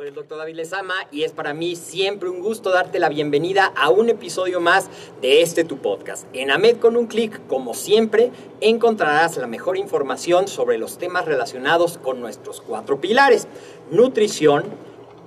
Soy el doctor David Lezama y es para mí siempre un gusto darte la bienvenida a un episodio más de este tu podcast. En AMED con un clic, como siempre, encontrarás la mejor información sobre los temas relacionados con nuestros cuatro pilares. Nutrición,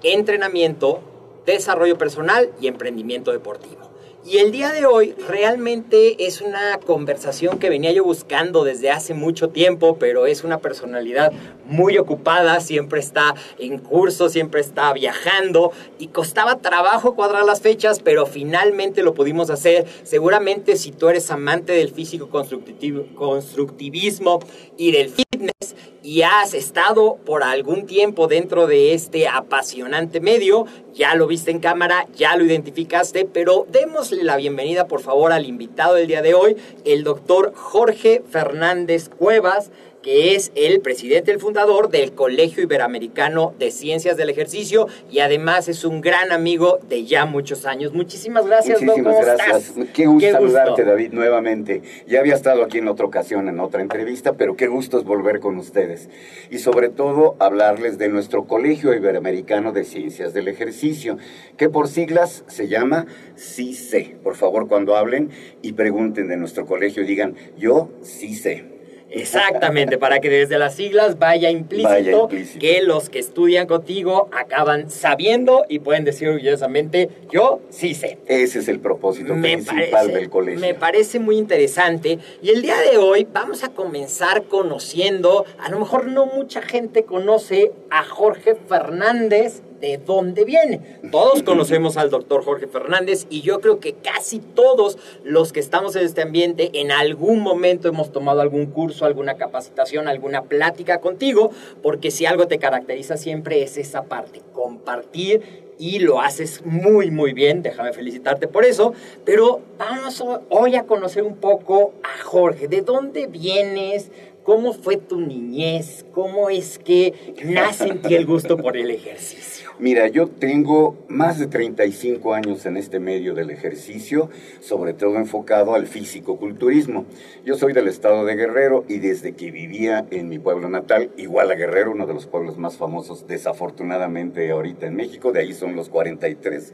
entrenamiento, desarrollo personal y emprendimiento deportivo. Y el día de hoy realmente es una conversación que venía yo buscando desde hace mucho tiempo, pero es una personalidad muy ocupada, siempre está en curso, siempre está viajando y costaba trabajo cuadrar las fechas, pero finalmente lo pudimos hacer. Seguramente si tú eres amante del físico constructivismo y del fitness y has estado por algún tiempo dentro de este apasionante medio, ya lo viste en cámara, ya lo identificaste, pero démosle la bienvenida por favor al invitado del día de hoy, el doctor Jorge Fernández Cuevas que es el presidente, el fundador del Colegio Iberoamericano de Ciencias del Ejercicio y además es un gran amigo de ya muchos años. Muchísimas gracias, Muchísimas gracias. Qué gusto saludarte, David, nuevamente. Ya había estado aquí en otra ocasión, en otra entrevista, pero qué gusto es volver con ustedes. Y sobre todo hablarles de nuestro Colegio Iberoamericano de Ciencias del Ejercicio, que por siglas se llama CICE. Por favor, cuando hablen y pregunten de nuestro colegio, digan, yo sí sé. Exactamente, para que desde las siglas vaya implícito, que los que estudian contigo acaban sabiendo y pueden decir orgullosamente, yo sí sé. Ese es el propósito principal del colegio. Me parece muy interesante y el día de hoy vamos a comenzar conociendo, a lo mejor no mucha gente conoce a Jorge Fernández de dónde viene. Todos conocemos al doctor Jorge Fernández y yo creo que casi todos los que estamos en este ambiente en algún momento hemos tomado algún curso, alguna capacitación, alguna plática contigo, porque si algo te caracteriza siempre es esa parte, compartir y lo haces muy muy bien, déjame felicitarte por eso, pero vamos hoy a conocer un poco a Jorge, ¿de dónde vienes? ¿Cómo fue tu niñez? ¿Cómo es que nace en ti el gusto por el ejercicio? Mira, yo tengo más de 35 años en este medio del ejercicio, sobre todo enfocado al físico-culturismo. Yo soy del estado de Guerrero y desde que vivía en mi pueblo natal, igual a Guerrero, uno de los pueblos más famosos desafortunadamente ahorita en México, de ahí son los 43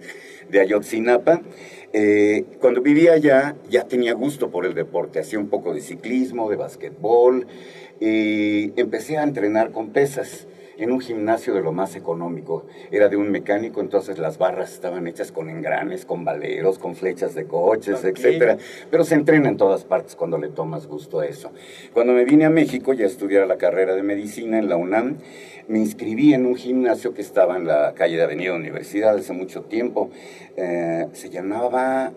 de Ayotzinapa, eh, cuando vivía allá ya tenía gusto por el deporte, hacía un poco de ciclismo, de basquetbol, y empecé a entrenar con pesas en un gimnasio de lo más económico. Era de un mecánico, entonces las barras estaban hechas con engranes, con valeros, con flechas de coches, etcétera. Pero se entrena en todas partes cuando le tomas gusto a eso. Cuando me vine a México ya a estudiar la carrera de medicina en la UNAM, me inscribí en un gimnasio que estaba en la calle de Avenida Universidad hace mucho tiempo. Eh, se llamaba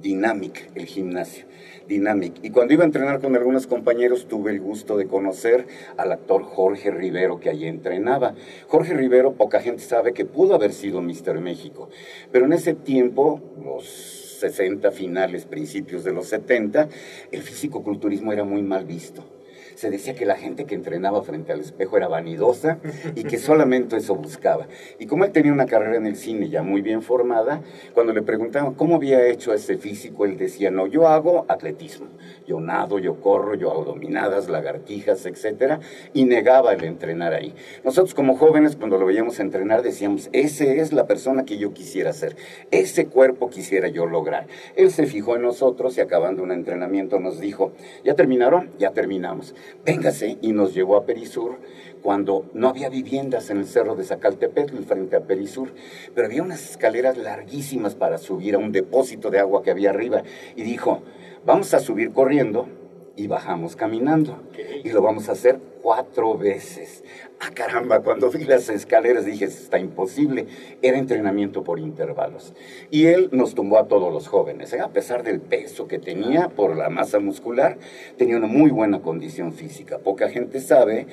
Dynamic, el gimnasio. Dynamic. Y cuando iba a entrenar con algunos compañeros tuve el gusto de conocer al actor Jorge Rivero que allí entrenaba. Jorge Rivero, poca gente sabe que pudo haber sido Mister México, pero en ese tiempo, los 60 finales, principios de los 70, el fisicoculturismo era muy mal visto Se decía que la gente que entrenaba frente al espejo era vanidosa y que solamente eso buscaba. Y como él tenía una carrera en el cine ya muy bien formada, cuando le preguntaban cómo había hecho ese físico, él decía, no, yo hago atletismo. Yo nado, yo corro, yo hago dominadas, lagartijas, etcétera, y negaba el entrenar ahí. Nosotros como jóvenes, cuando lo veíamos entrenar, decíamos, ese es la persona que yo quisiera ser, ese cuerpo quisiera yo lograr. Él se fijó en nosotros y acabando un entrenamiento nos dijo, ¿ya terminaron? Ya terminamos. Véngase y nos llevó a Perisur cuando no había viviendas en el cerro de Zacaltepetl frente a Perisur, pero había unas escaleras larguísimas para subir a un depósito de agua que había arriba y dijo, vamos a subir corriendo y bajamos caminando. Y lo vamos a hacer cuatro veces. Ah, caramba, cuando vi las escaleras dije, está imposible. Era entrenamiento por intervalos. Y él nos tumbó a todos los jóvenes. ¿eh? A pesar del peso que tenía por la masa muscular, tenía una muy buena condición física. Poca gente sabe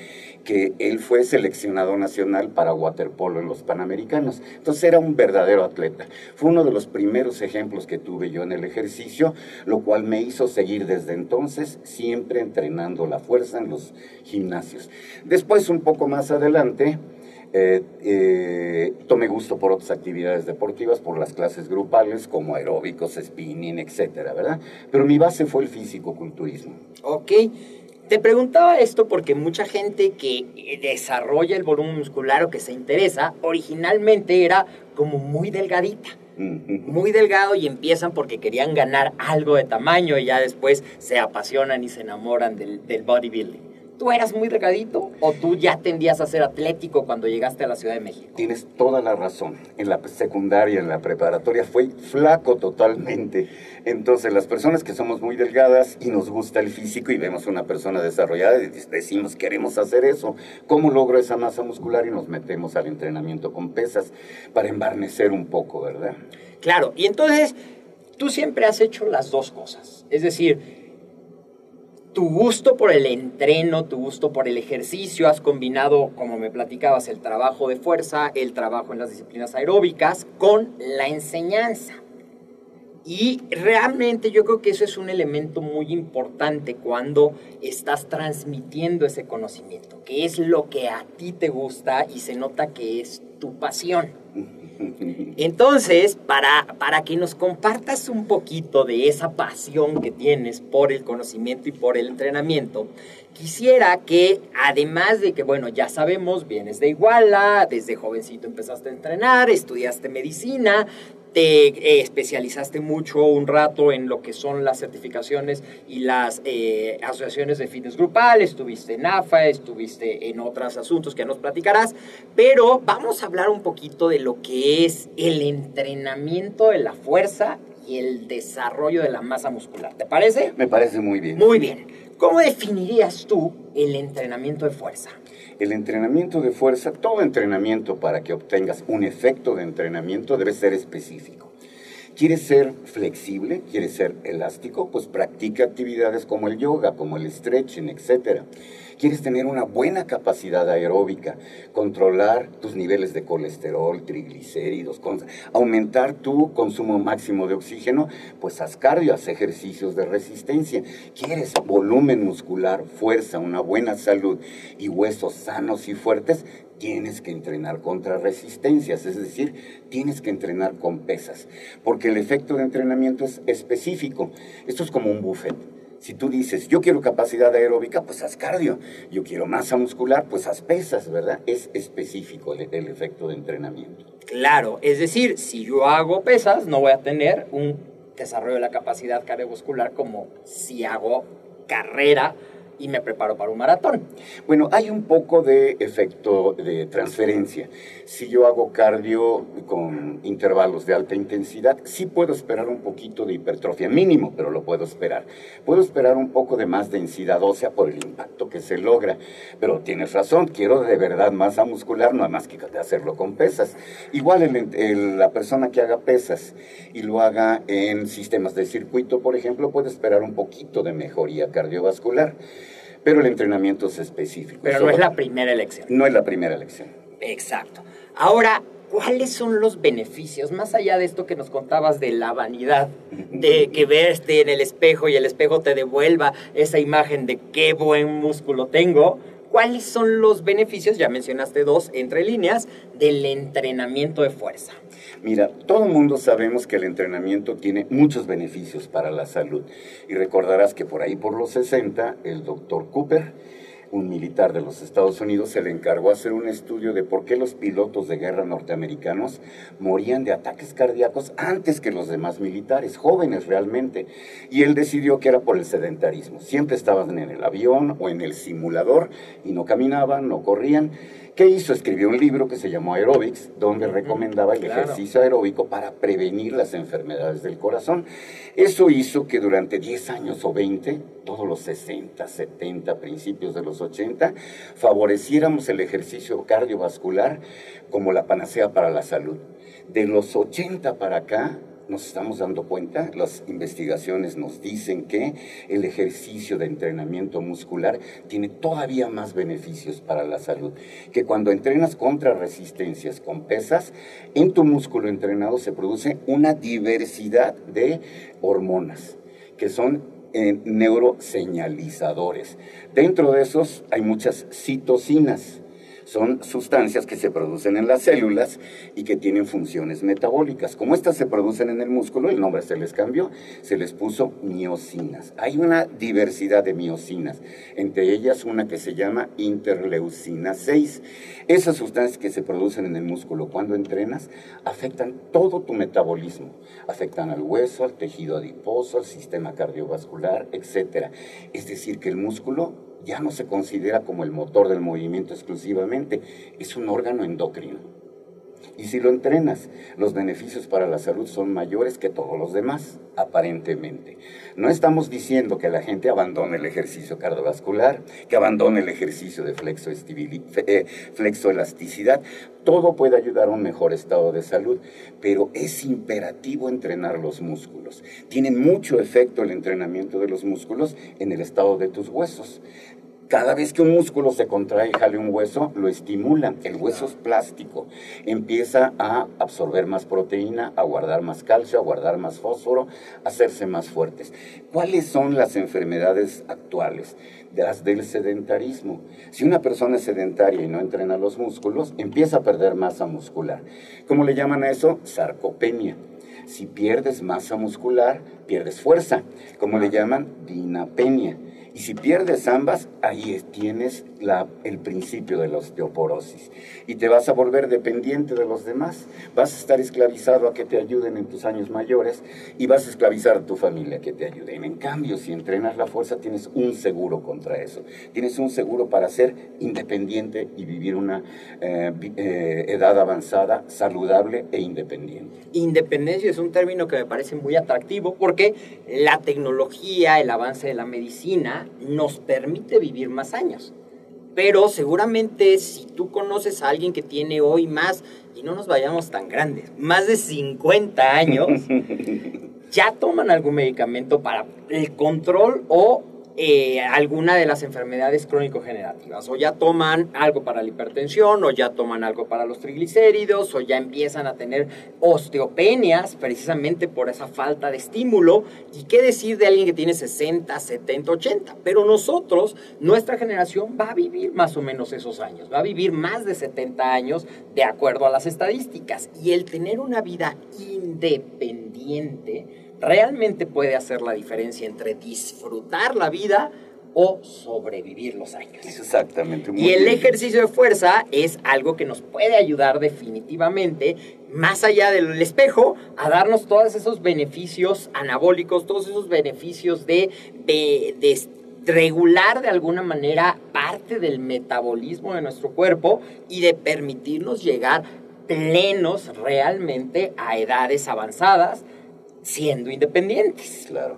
que él fue seleccionado nacional para waterpolo en los Panamericanos. Entonces era un verdadero atleta. Fue uno de los primeros ejemplos que tuve yo en el ejercicio, lo cual me hizo seguir desde entonces siempre entrenando la fuerza en los gimnasios. Después, un poco más adelante, eh, eh, tomé gusto por otras actividades deportivas, por las clases grupales como aeróbicos, spinning, etcétera, ¿verdad? Pero mi base fue el físico-culturismo. Ok. Te preguntaba esto porque mucha gente que desarrolla el volumen muscular o que se interesa, originalmente era como muy delgadita muy delgado y empiezan porque querían ganar algo de tamaño y ya después se apasionan y se enamoran del, del bodybuilding. ¿Tú eras muy delgadito o tú ya tendías a ser atlético cuando llegaste a la Ciudad de México? Tienes toda la razón. En la secundaria, en la preparatoria, fue flaco totalmente. Entonces, las personas que somos muy delgadas y nos gusta el físico y vemos una persona desarrollada, decimos, queremos hacer eso. ¿Cómo logro esa masa muscular? Y nos metemos al entrenamiento con pesas para embarnecer un poco, ¿verdad? Claro, y entonces tú siempre has hecho las dos cosas. Es decir, tu gusto por el entreno, tu gusto por el ejercicio, has combinado, como me platicabas, el trabajo de fuerza, el trabajo en las disciplinas aeróbicas con la enseñanza. Y realmente yo creo que eso es un elemento muy importante cuando estás transmitiendo ese conocimiento, que es lo que a ti te gusta y se nota que es tu pasión. Entonces, para, para que nos compartas un poquito de esa pasión que tienes por el conocimiento y por el entrenamiento, quisiera que, además de que, bueno, ya sabemos, vienes de Iguala, desde jovencito empezaste a entrenar, estudiaste medicina, te eh, especializaste mucho un rato en lo que son las certificaciones y las eh, asociaciones de fitness grupal, estuviste en AFA, estuviste en otros asuntos que nos platicarás, pero vamos a hablar un poquito de lo que es el entrenamiento de la fuerza y el desarrollo de la masa muscular. ¿Te parece? Me parece muy bien. Muy bien. ¿Cómo definirías tú el entrenamiento de fuerza? El entrenamiento de fuerza, todo entrenamiento para que obtengas un efecto de entrenamiento debe ser específico. ¿Quieres ser flexible? ¿Quieres ser elástico? Pues practica actividades como el yoga, como el stretching, etcétera quieres tener una buena capacidad aeróbica, controlar tus niveles de colesterol, triglicéridos, aumentar tu consumo máximo de oxígeno, pues haz cardio, haz ejercicios de resistencia. Quieres volumen muscular, fuerza, una buena salud y huesos sanos y fuertes, tienes que entrenar contra resistencias, es decir, tienes que entrenar con pesas, porque el efecto de entrenamiento es específico. Esto es como un buffet si tú dices, yo quiero capacidad aeróbica, pues haz cardio. Yo quiero masa muscular, pues haz pesas, ¿verdad? Es específico el, efecto de entrenamiento. Claro, es decir, si yo hago pesas, no voy a tener un desarrollo de la capacidad cardiovascular como si hago carrera y me preparo para un maratón. Bueno, hay un poco de efecto de transferencia. Si yo hago cardio con intervalos de alta intensidad, sí puedo esperar un poquito de hipertrofia, mínimo, pero lo puedo esperar. Puedo esperar un poco de más densidad ósea por el impacto que se logra. Pero tienes razón, quiero de verdad masa muscular, no hay más que hacerlo con pesas. Igual la persona que haga pesas y lo haga en sistemas de circuito, por ejemplo, puede esperar un poquito de mejoría cardiovascular pero el entrenamiento es específico. Pero no es la primera elección. No es la primera elección. Exacto. Ahora, ¿cuáles son los beneficios? Más allá de esto que nos contabas de la vanidad, de que verte en el espejo y el espejo te devuelva esa imagen de qué buen músculo tengo. ¿Cuáles son los beneficios? Ya mencionaste dos entre líneas del entrenamiento de fuerza. Mira, todo el mundo sabemos que el entrenamiento tiene muchos beneficios para la salud. Y recordarás que por ahí por los 60, el doctor Cooper un militar de los Estados Unidos se le encargó hacer un estudio de por qué los pilotos de guerra norteamericanos morían de ataques cardíacos antes que los demás militares, jóvenes realmente. Y él decidió que era por el sedentarismo. Siempre estaban en el avión o en el simulador y no caminaban, no corrían. ¿Qué hizo? Escribió un libro que se llamó Aerobics, donde recomendaba el ejercicio aeróbico para prevenir las enfermedades del corazón. Eso hizo que durante 10 años o 20, todos los 60, 70, principios de los 80, favoreciéramos el ejercicio cardiovascular como la panacea para la salud. De los 80 para acá, nos estamos dando cuenta, las investigaciones nos dicen que el ejercicio de entrenamiento muscular tiene todavía más beneficios para la salud, que cuando entrenas contra resistencias con pesas, en tu músculo entrenado se produce una diversidad de hormonas que son eh, neuroseñalizadores. Dentro de esos hay muchas citocinas son sustancias que se producen en las células y que tienen funciones metabólicas. Como estas se producen en el músculo, el nombre se les cambió, se les puso miocinas. Hay una diversidad de miocinas, entre ellas una que se llama interleucina 6. Esas sustancias que se producen en el músculo cuando entrenas afectan todo tu metabolismo, afectan al hueso, al tejido adiposo, al sistema cardiovascular, etc. Es decir, que el músculo ya no se considera como el motor del movimiento exclusivamente, es un órgano endocrino. Y si lo entrenas, los beneficios para la salud son mayores que todos los demás, aparentemente. No estamos diciendo que la gente abandone el ejercicio cardiovascular, que abandone el ejercicio de eh, flexoelasticidad. Todo puede ayudar a un mejor estado de salud, pero es imperativo entrenar los músculos. Tiene mucho efecto el entrenamiento de los músculos en el estado de tus huesos. Cada vez que un músculo se contrae y jale un hueso, lo estimulan. El hueso es plástico. Empieza a absorber más proteína, a guardar más calcio, a guardar más fósforo, a hacerse más fuertes. ¿Cuáles son las enfermedades actuales? Las del sedentarismo. Si una persona es sedentaria y no entrena los músculos, empieza a perder masa muscular. ¿Cómo le llaman a eso? Sarcopenia. Si pierdes masa muscular, pierdes fuerza. ¿Cómo le llaman? Dinapenia. Y si pierdes ambas, ahí tienes la, el principio de la osteoporosis. Y te vas a volver dependiente de los demás. Vas a estar esclavizado a que te ayuden en tus años mayores y vas a esclavizar a tu familia a que te ayuden. En cambio, si entrenas la fuerza, tienes un seguro contra eso. Tienes un seguro para ser independiente y vivir una eh, eh, edad avanzada, saludable e independiente. Independencia es un término que me parece muy atractivo porque la tecnología, el avance de la medicina, nos permite vivir más años. Pero seguramente si tú conoces a alguien que tiene hoy más, y no nos vayamos tan grandes, más de 50 años, ya toman algún medicamento para el control o eh, alguna de las enfermedades crónico-generativas. O ya toman algo para la hipertensión, o ya toman algo para los triglicéridos, o ya empiezan a tener osteopenias precisamente por esa falta de estímulo. ¿Y qué decir de alguien que tiene 60, 70, 80? Pero nosotros, nuestra generación, va a vivir más o menos esos años, va a vivir más de 70 años de acuerdo a las estadísticas. Y el tener una vida independiente, realmente puede hacer la diferencia entre disfrutar la vida o sobrevivir los años. Exactamente. y el ejercicio de fuerza es algo que nos puede ayudar definitivamente, más allá del espejo, a darnos todos esos beneficios anabólicos, todos esos beneficios de, de regular de alguna manera parte del metabolismo de nuestro cuerpo y de permitirnos llegar plenos realmente a edades avanzadas siendo independientes. Claro,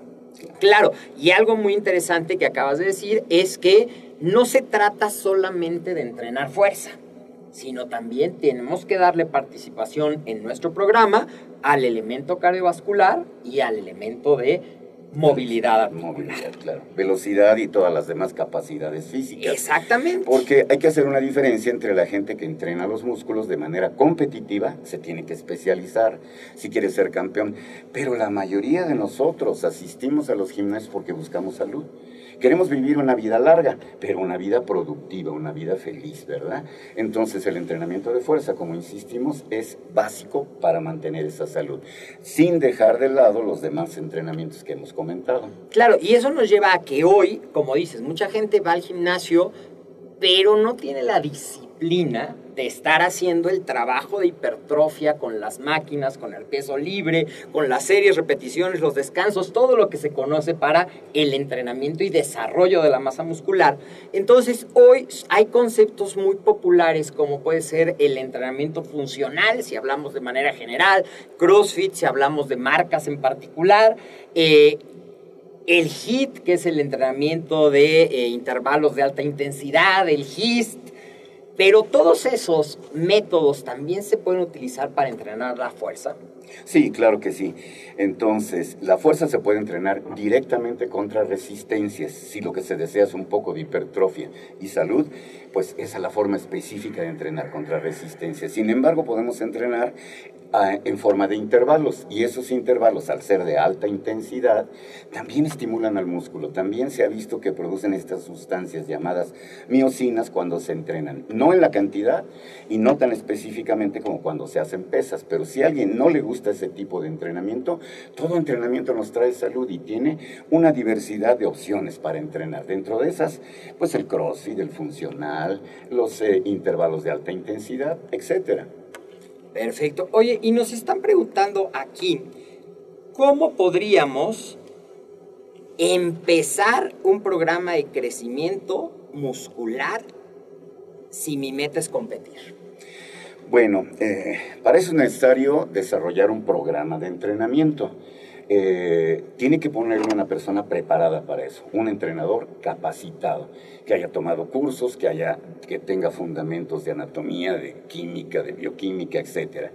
claro. y algo muy interesante que acabas de decir es que no se trata solamente de entrenar fuerza, sino también tenemos que darle participación en nuestro programa al elemento cardiovascular y al elemento de movilidad. Movilidad, claro. Velocidad y todas las demás capacidades físicas. Exactamente. Porque hay que hacer una diferencia entre la gente que entrena los músculos de manera competitiva, se tiene que especializar si quiere ser campeón, pero la mayoría de nosotros asistimos a los gimnasios porque buscamos salud. Queremos vivir una vida larga, pero una vida productiva, una vida feliz, ¿verdad? Entonces el entrenamiento de fuerza, como insistimos, es básico para mantener esa salud, sin dejar de lado los demás entrenamientos que hemos comentado. Claro, y eso nos lleva a que hoy, como dices, mucha gente va al gimnasio, pero no tiene la disciplina de estar haciendo el trabajo de hipertrofia con las máquinas, con el peso libre, con las series, repeticiones, los descansos, todo lo que se conoce para el entrenamiento y desarrollo de la masa muscular. Entonces, hoy hay conceptos muy populares como puede ser el entrenamiento funcional, si hablamos de manera general, CrossFit, si hablamos de marcas en particular. Eh, el HIT, que es el entrenamiento de eh, intervalos de alta intensidad, el HIST, pero todos esos métodos también se pueden utilizar para entrenar la fuerza. Sí, claro que sí. Entonces, la fuerza se puede entrenar directamente contra resistencias. Si lo que se desea es un poco de hipertrofia y salud, pues esa es la forma específica de entrenar contra resistencias. Sin embargo, podemos entrenar en forma de intervalos y esos intervalos al ser de alta intensidad también estimulan al músculo, también se ha visto que producen estas sustancias llamadas miocinas cuando se entrenan, no en la cantidad y no tan específicamente como cuando se hacen pesas, pero si a alguien no le gusta ese tipo de entrenamiento, todo entrenamiento nos trae salud y tiene una diversidad de opciones para entrenar, dentro de esas pues el crossfit, el funcional, los eh, intervalos de alta intensidad, etcétera. Perfecto. Oye, y nos están preguntando aquí, ¿cómo podríamos empezar un programa de crecimiento muscular si mi meta es competir? Bueno, eh, para eso es necesario desarrollar un programa de entrenamiento. Eh, tiene que ponerle una persona preparada para eso, un entrenador capacitado, que haya tomado cursos, que, haya, que tenga fundamentos de anatomía, de química, de bioquímica, etcétera,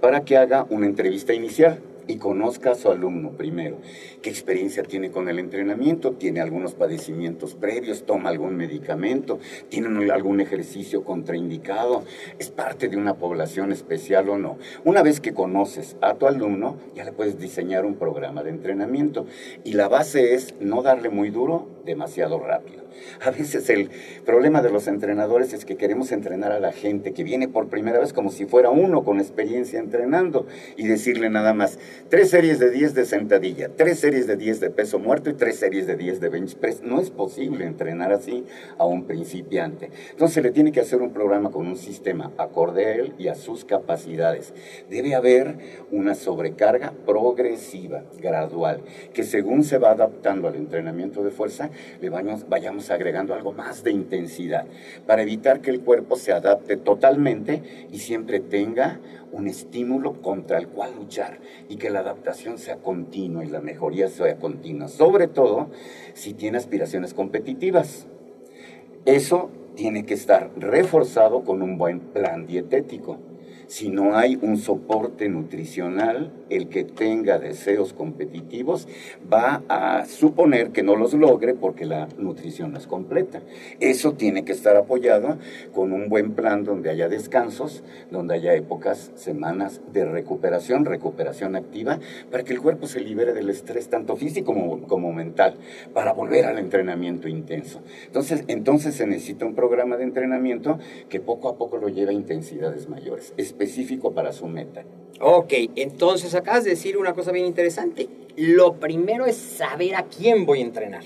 para que haga una entrevista inicial y conozca a su alumno primero. ¿Qué experiencia tiene con el entrenamiento? ¿Tiene algunos padecimientos previos? ¿Toma algún medicamento? ¿Tiene algún ejercicio contraindicado? ¿Es parte de una población especial o no? Una vez que conoces a tu alumno, ya le puedes diseñar un programa de entrenamiento. Y la base es no darle muy duro demasiado rápido. A veces el problema de los entrenadores es que queremos entrenar a la gente que viene por primera vez como si fuera uno con experiencia entrenando y decirle nada más tres series de 10 de sentadilla, tres series de 10 de peso muerto y tres series de 10 de bench press. No es posible entrenar así a un principiante. Entonces le tiene que hacer un programa con un sistema acorde a él y a sus capacidades. Debe haber una sobrecarga progresiva, gradual, que según se va adaptando al entrenamiento de fuerza, le vayamos, vayamos agregando algo más de intensidad para evitar que el cuerpo se adapte totalmente y siempre tenga un estímulo contra el cual luchar y que la adaptación sea continua y la mejoría sea continua, sobre todo si tiene aspiraciones competitivas. Eso tiene que estar reforzado con un buen plan dietético si no hay un soporte nutricional, el que tenga deseos competitivos va a suponer que no los logre porque la nutrición no es completa. Eso tiene que estar apoyado con un buen plan donde haya descansos, donde haya épocas, semanas de recuperación, recuperación activa, para que el cuerpo se libere del estrés tanto físico como, como mental, para volver al entrenamiento intenso. Entonces, entonces se necesita un programa de entrenamiento que poco a poco lo lleve a intensidades mayores específico para su meta. Ok, entonces acabas de decir una cosa bien interesante. Lo primero es saber a quién voy a entrenar,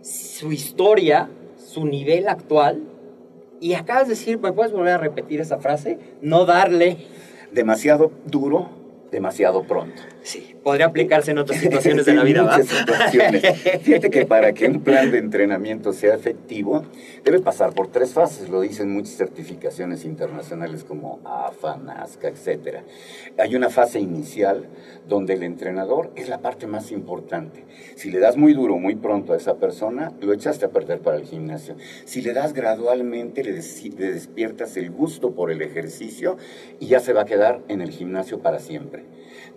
su historia, su nivel actual. Y acabas de decir, ¿me puedes volver a repetir esa frase? No darle... Demasiado duro, demasiado pronto. Sí, podría aplicarse en otras situaciones de la vida. Fíjate que para que un plan de entrenamiento sea efectivo, debe pasar por tres fases, lo dicen muchas certificaciones internacionales como AFA, NASCA, etc. Hay una fase inicial donde el entrenador es la parte más importante. Si le das muy duro, muy pronto a esa persona, lo echaste a perder para el gimnasio. Si le das gradualmente, le, le despiertas el gusto por el ejercicio y ya se va a quedar en el gimnasio para siempre.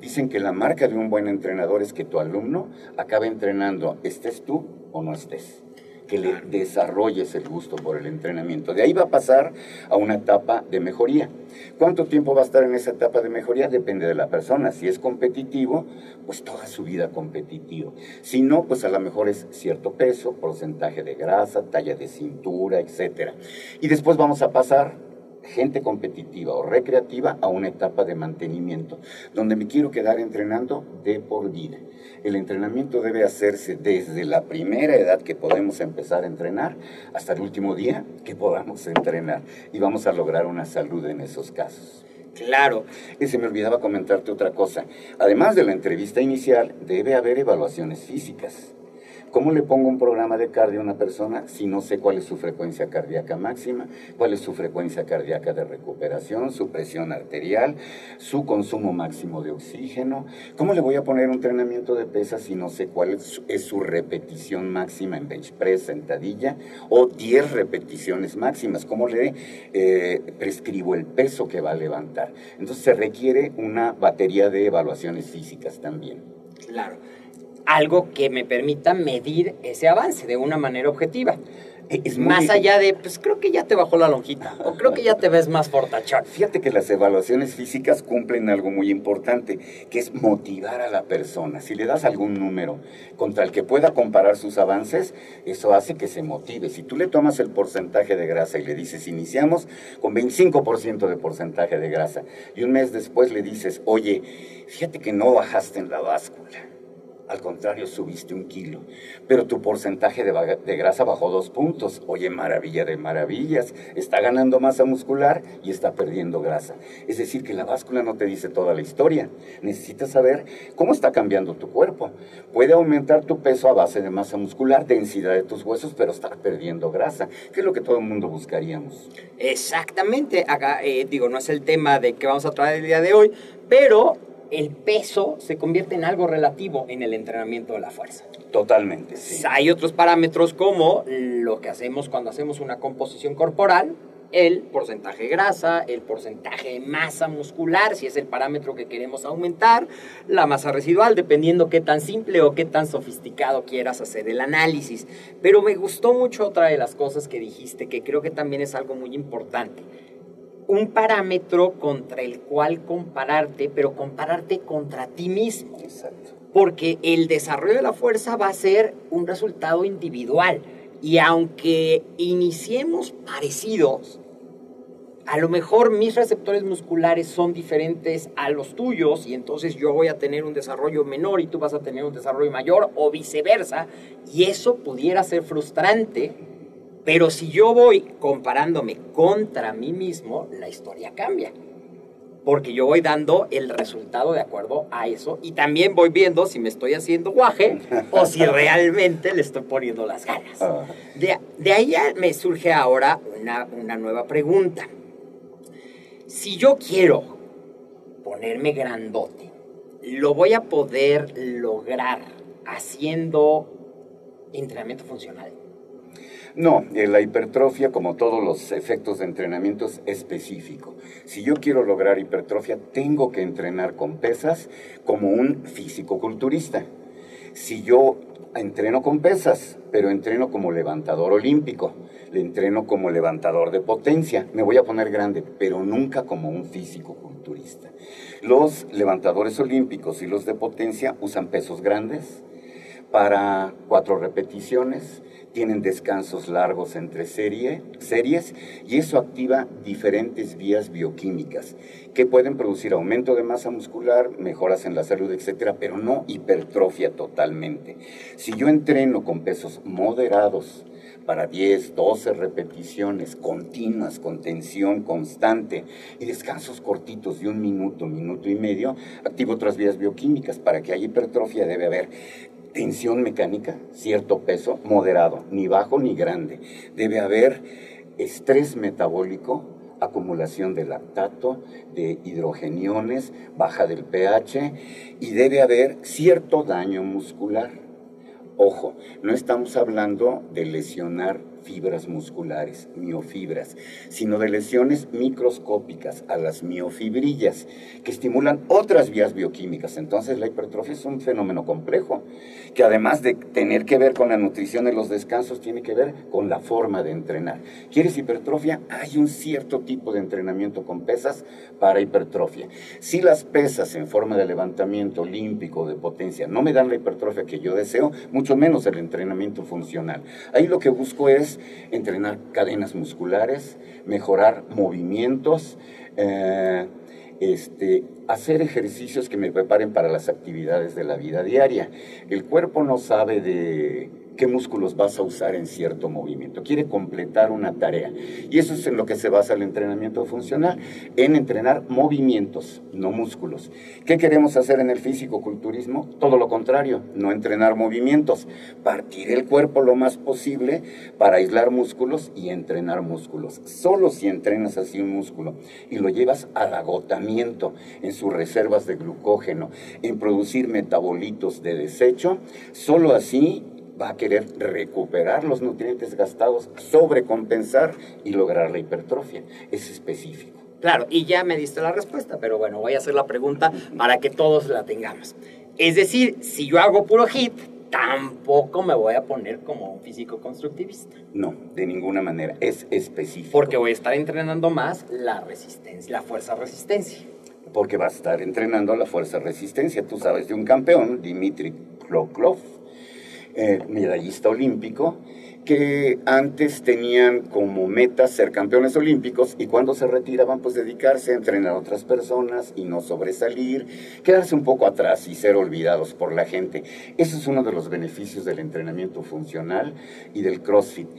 Dicen que la marca de un buen entrenador es que tu alumno acabe entrenando, estés tú o no estés que le desarrolles el gusto por el entrenamiento. De ahí va a pasar a una etapa de mejoría. ¿Cuánto tiempo va a estar en esa etapa de mejoría? Depende de la persona. Si es competitivo, pues toda su vida competitivo. Si no, pues a lo mejor es cierto peso, porcentaje de grasa, talla de cintura, etc. Y después vamos a pasar gente competitiva o recreativa a una etapa de mantenimiento, donde me quiero quedar entrenando de por vida. El entrenamiento debe hacerse desde la primera edad que podemos empezar a entrenar hasta el último día que podamos entrenar y vamos a lograr una salud en esos casos. Claro. Y se me olvidaba comentarte otra cosa. Además de la entrevista inicial, debe haber evaluaciones físicas. ¿Cómo le pongo un programa de cardio a una persona si no sé cuál es su frecuencia cardíaca máxima, cuál es su frecuencia cardíaca de recuperación, su presión arterial, su consumo máximo de oxígeno? ¿Cómo le voy a poner un entrenamiento de pesas si no sé cuál es su, repetición máxima en bench press, sentadilla o 10 repeticiones máximas? ¿Cómo le eh, prescribo el peso que va a levantar? Entonces se requiere una batería de evaluaciones físicas también. Claro algo que me permita medir ese avance de una manera objetiva. Es más allá de, pues creo que ya te bajó la lonjita, o creo que ya te ves más fortachón. Fíjate que las evaluaciones físicas cumplen algo muy importante, que es motivar a la persona. Si le das algún número contra el que pueda comparar sus avances, eso hace que se motive. Si tú le tomas el porcentaje de grasa y le dices, iniciamos con 25% de porcentaje de grasa, y un mes después le dices, oye, fíjate que no bajaste en la báscula al contrario, subiste un kilo. Pero tu porcentaje de, grasa bajó dos puntos. Oye, maravilla de maravillas. Está ganando masa muscular y está perdiendo grasa. Es decir, que la báscula no te dice toda la historia. Necesitas saber cómo está cambiando tu cuerpo. Puede aumentar tu peso a base de masa muscular, densidad de tus huesos, pero estar perdiendo grasa, que es lo que todo el mundo buscaríamos. Exactamente. Acá, eh, digo, no es el tema de que vamos a traer el día de hoy, pero el peso se convierte en algo relativo en el entrenamiento de la fuerza. Totalmente. Sí. Hay otros parámetros como lo que hacemos cuando hacemos una composición corporal, el porcentaje de grasa, el porcentaje de masa muscular, si es el parámetro que queremos aumentar, la masa residual, dependiendo qué tan simple o qué tan sofisticado quieras hacer el análisis. Pero me gustó mucho otra de las cosas que dijiste, que creo que también es algo muy importante un parámetro contra el cual compararte, pero compararte contra ti mismo. Exacto. Porque el desarrollo de la fuerza va a ser un resultado individual. Y aunque iniciemos parecidos, a lo mejor mis receptores musculares son diferentes a los tuyos y entonces yo voy a tener un desarrollo menor y tú vas a tener un desarrollo mayor o viceversa. Y eso pudiera ser frustrante pero si yo voy comparándome contra mí mismo, la historia cambia. Porque yo voy dando el resultado de acuerdo a eso y también voy viendo si me estoy haciendo guaje o si realmente le estoy poniendo las ganas. Ah. De, ahí me surge ahora una, una nueva pregunta. Si yo quiero ponerme grandote, ¿lo voy a poder lograr haciendo entrenamiento funcional? No, eh, la hipertrofia, como todos los efectos de entrenamiento, es específico. Si yo quiero lograr hipertrofia, tengo que entrenar con pesas como un físico-culturista. Si yo entreno con pesas, pero entreno como levantador olímpico, le entreno como levantador de potencia, me voy a poner grande, pero nunca como un físico-culturista. Los levantadores olímpicos y los de potencia usan pesos grandes para cuatro repeticiones, tienen descansos largos entre serie, series y eso activa diferentes vías bioquímicas que pueden producir aumento de masa muscular, mejoras en la salud, etcétera, pero no hipertrofia totalmente. Si yo entreno con pesos moderados, para 10, 12 repeticiones continuas, con tensión constante y descansos cortitos de un minuto, minuto y medio, activo otras vías bioquímicas. Para que haya hipertrofia debe haber tensión mecánica, cierto peso, moderado, ni bajo ni grande. Debe haber estrés metabólico, acumulación de lactato, de hidrogeniones, baja del pH y debe haber cierto daño muscular. Ojo, no estamos hablando de lesionar fibras musculares, miofibras, sino de lesiones microscópicas a las miofibrillas, que estimulan otras vías bioquímicas. Entonces la hipertrofia es un fenómeno complejo, que además de tener que ver con la nutrición y los descansos, tiene que ver con la forma de entrenar. ¿Quieres hipertrofia? Hay un cierto tipo de entrenamiento con pesas para hipertrofia. Si las pesas en forma de levantamiento olímpico de potencia no me dan la hipertrofia que yo deseo, mucho menos el entrenamiento funcional. Ahí lo que busco entrenar cadenas musculares, mejorar movimientos, eh, este, hacer ejercicios que me preparen para las actividades de la vida diaria. El cuerpo no sabe de qué músculos vas a usar en cierto movimiento. Quiere completar una tarea. Y eso es en lo que se basa el entrenamiento funcional, en entrenar movimientos, no músculos. ¿Qué queremos hacer en el físico-culturismo? Todo lo contrario, no entrenar movimientos, partir el cuerpo lo más posible para aislar músculos y entrenar músculos. Solo si entrenas así un músculo y lo llevas al agotamiento en sus reservas de glucógeno, en producir metabolitos de desecho, solo así va a querer recuperar los nutrientes gastados, sobrecompensar y lograr la hipertrofia. Es específico. Claro, y ya me diste la respuesta, pero bueno, voy a hacer la pregunta para que todos la tengamos. Es decir, si yo hago puro hit, tampoco me voy a poner como un físico constructivista. No, de ninguna manera, es específico. Porque voy a estar entrenando más la resistencia, la fuerza resistencia. Porque va a estar entrenando la fuerza resistencia. Tú sabes de un campeón, Dimitri Kloklov, eh, medallista olímpico, que antes tenían como meta ser campeones olímpicos y cuando se retiraban pues dedicarse a entrenar a otras personas y no sobresalir, quedarse un poco atrás y ser olvidados por la gente. Eso es uno de los beneficios del entrenamiento funcional y del CrossFit.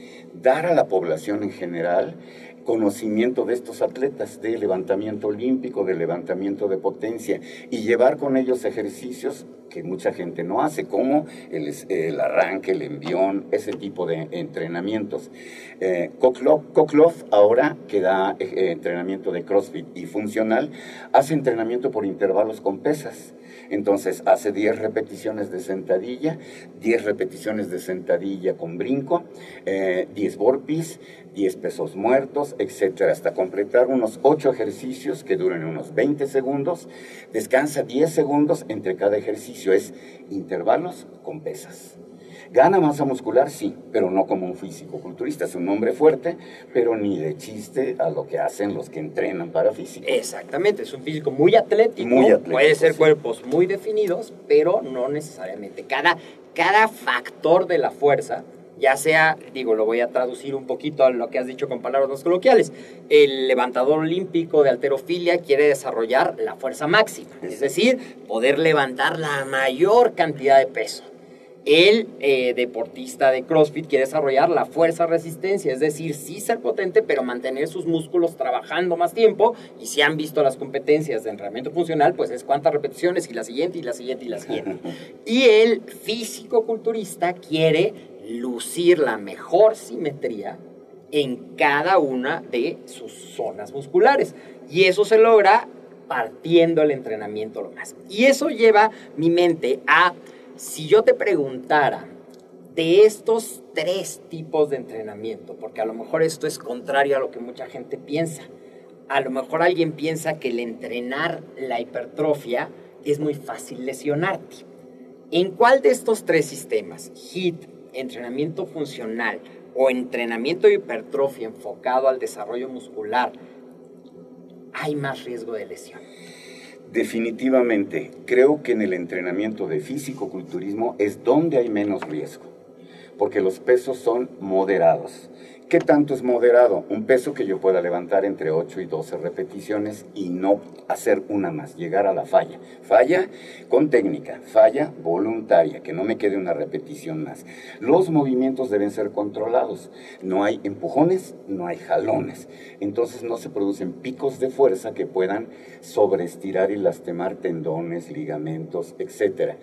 Dar a la población en general conocimiento de estos atletas de levantamiento olímpico, de levantamiento de potencia y llevar con ellos ejercicios que mucha gente no hace, como el, arranque, el envión, ese tipo de entrenamientos. Eh, Koklov, ahora que da eh, entrenamiento de CrossFit y funcional, hace entrenamiento por intervalos con pesas. Entonces hace 10 repeticiones de sentadilla, 10 repeticiones de sentadilla con brinco, 10 eh, burpees, 10 pesos muertos, etcétera, hasta completar unos 8 ejercicios que duran unos 20 segundos. Descansa 10 segundos entre cada ejercicio, es intervalos con pesas. Gana masa muscular, sí, pero no como un físico culturista. Es un hombre fuerte, pero ni de chiste a lo que hacen los que entrenan para físico. Exactamente, es un físico muy atlético. Muy atlético puede ser cuerpos muy definidos, pero no necesariamente. Cada, cada factor de la fuerza ya sea, digo, lo voy a traducir un poquito a lo que has dicho con palabras más coloquiales, el levantador olímpico de alterofilia quiere desarrollar la fuerza máxima, es decir, poder levantar la mayor cantidad de peso. El eh, deportista de CrossFit quiere desarrollar la fuerza resistencia, es decir, sí ser potente, pero mantener sus músculos trabajando más tiempo. Y si han visto las competencias de entrenamiento funcional, pues es cuántas repeticiones y la siguiente y la siguiente y la siguiente. Y el físico-culturista quiere lucir la mejor simetría en cada una de sus zonas musculares. Y eso se logra partiendo el entrenamiento lo más. Y eso lleva mi mente a, si yo te preguntara de estos tres tipos de entrenamiento, porque a lo mejor esto es contrario a lo que mucha gente piensa. A lo mejor alguien piensa que el entrenar la hipertrofia es muy fácil lesionarte. ¿En cuál de estos tres sistemas, HIT, entrenamiento funcional o entrenamiento de hipertrofia enfocado al desarrollo muscular, hay más riesgo de lesión. Definitivamente, creo que en el entrenamiento de físico-culturismo es donde hay menos riesgo, porque los pesos son moderados. ¿Qué tanto es moderado? Un peso que yo pueda levantar entre 8 y 12 repeticiones y no hacer una más, llegar a la falla. Falla con técnica, falla voluntaria, que no me quede una repetición más. Los movimientos deben ser controlados. No hay empujones, no hay jalones. Entonces no se producen picos de fuerza que puedan sobreestirar y lastimar tendones, ligamentos, etc.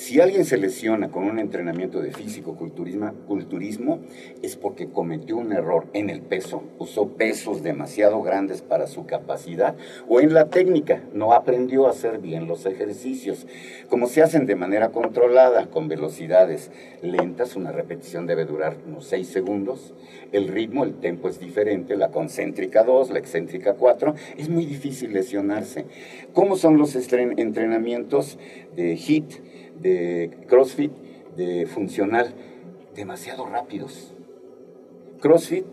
Si alguien se lesiona con un entrenamiento de físico-culturismo, es porque cometió un error en el peso, usó pesos demasiado grandes para su capacidad, o en la técnica, no aprendió a hacer bien los ejercicios. Como se hacen de manera controlada, con velocidades lentas, una repetición debe durar unos 6 segundos, el ritmo, el tempo es diferente, la concéntrica 2, la excéntrica 4, es muy difícil lesionarse. ¿Cómo son los entrenamientos de HIT, de CrossFit, de funcional? Demasiado rápidos CrossFit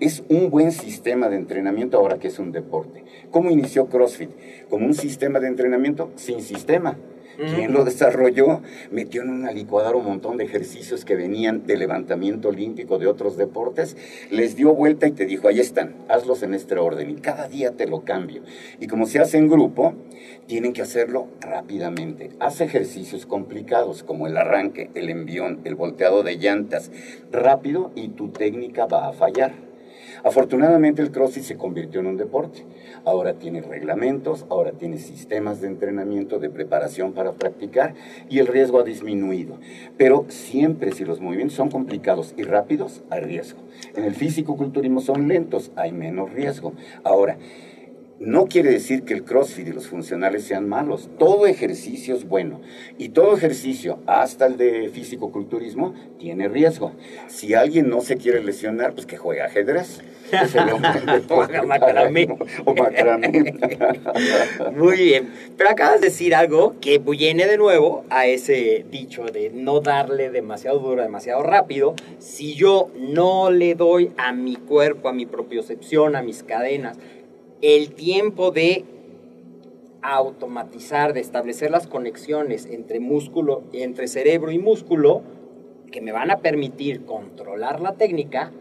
es un buen sistema de entrenamiento ahora que es un deporte. ¿Cómo inició CrossFit? Como un sistema de entrenamiento sin sistema. ¿Quién lo desarrolló? Metió en una licuadora un montón de ejercicios que venían de levantamiento olímpico de otros deportes, les dio vuelta y te dijo, ahí están, hazlos en este orden y cada día te lo cambio. Y como se hace en grupo, tienen que hacerlo rápidamente. Haz ejercicios complicados como el arranque, el envión, el volteado de llantas, rápido y tu técnica va a fallar. Afortunadamente el CrossFit se convirtió en un deporte. Ahora tiene reglamentos, ahora tiene sistemas de entrenamiento, de preparación para practicar y el riesgo ha disminuido. Pero siempre si los movimientos son complicados y rápidos, hay riesgo. En el físico-culturismo son lentos, hay menos riesgo. Ahora, no quiere decir que el CrossFit y los funcionales sean malos. Todo ejercicio es bueno. Y todo ejercicio, hasta el de físico-culturismo, tiene riesgo. Si alguien no se quiere lesionar, pues que juegue ajedrez. o macramé. O macramé. Muy bien. Pero acabas de decir algo que viene de nuevo a ese dicho de no darle demasiado duro, demasiado rápido. Si yo no le doy a mi cuerpo, a mi propiocepción, a mis cadenas, el tiempo de automatizar, de establecer las conexiones entre músculo, entre cerebro y músculo, que me van a permitir controlar la técnica,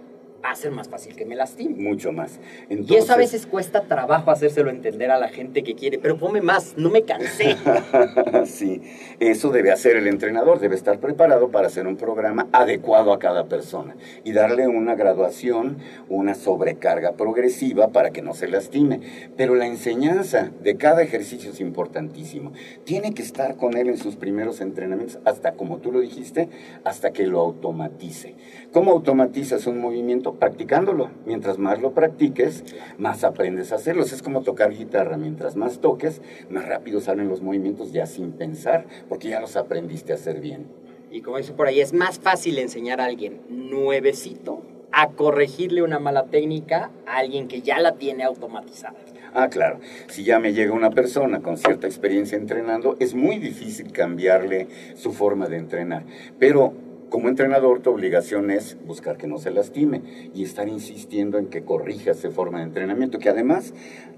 ser más fácil que me lastime. Mucho más. y eso a veces cuesta trabajo hacérselo entender a la gente que quiere, pero ponme más, no me cansé. sí, eso debe hacer el entrenador, debe estar preparado para hacer un programa adecuado a cada persona y darle una graduación, una sobrecarga progresiva para que no se lastime. Pero la enseñanza de cada ejercicio es importantísimo. Tiene que estar con él en sus primeros entrenamientos, hasta como tú lo dijiste, hasta que lo automatice. ¿Cómo automatizas un movimiento? practicándolo. Mientras más lo practiques, más aprendes a hacerlos. Es como tocar guitarra. Mientras más toques, más rápido salen los movimientos ya sin pensar, porque ya los aprendiste a hacer bien. Y como dice por ahí, es más fácil enseñar a alguien nuevecito a corregirle una mala técnica a alguien que ya la tiene automatizada. Ah, claro. Si ya me llega una persona con cierta experiencia entrenando, es muy difícil cambiarle su forma de entrenar. Pero como entrenador, tu obligación es buscar que no se lastime y estar insistiendo en que corrija esa forma de entrenamiento, que además